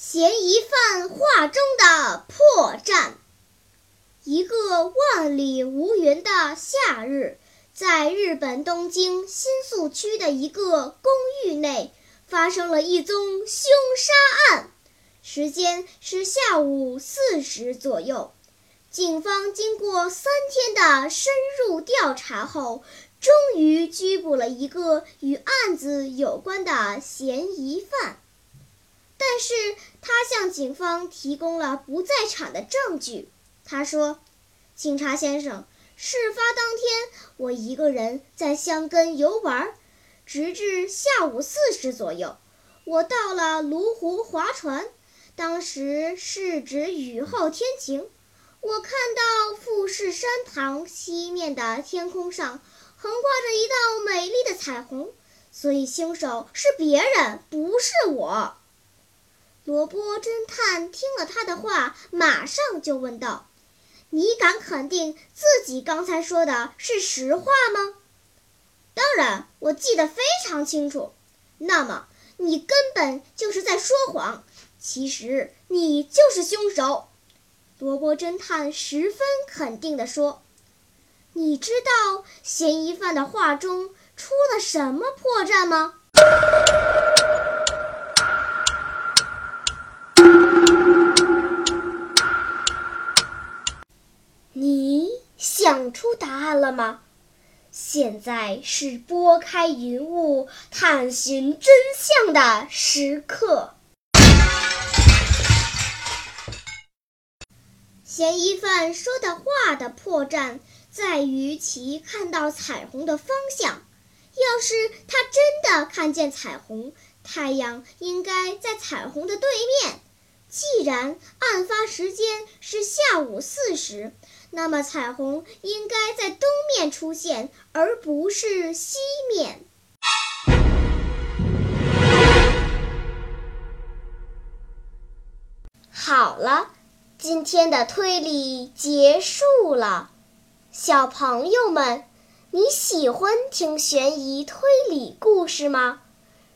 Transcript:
嫌疑犯画中的破绽。一个万里无云的夏日，在日本东京新宿区的一个公寓内，发生了一宗凶杀案。时间是下午四时左右。警方经过三天的深入调查后，终于拘捕了一个与案子有关的嫌疑犯。但是他向警方提供了不在场的证据。他说：“警察先生，事发当天我一个人在香根游玩，直至下午四时左右，我到了芦湖划船。当时是指雨后天晴，我看到富士山堂西面的天空上横挂着一道美丽的彩虹，所以凶手是别人，不是我。”罗波侦探听了他的话，马上就问道：“你敢肯定自己刚才说的是实话吗？”“当然，我记得非常清楚。”“那么，你根本就是在说谎。其实，你就是凶手。”罗波侦探十分肯定地说。“你知道嫌疑犯的话中出了什么破绽吗？”想出答案了吗？现在是拨开云雾探寻真相的时刻。嫌疑犯说的话的破绽在于其看到彩虹的方向。要是他真的看见彩虹，太阳应该在彩虹的对面。既然案发时间是下午四时。那么，彩虹应该在东面出现，而不是西面。好了，今天的推理结束了。小朋友们，你喜欢听悬疑推理故事吗？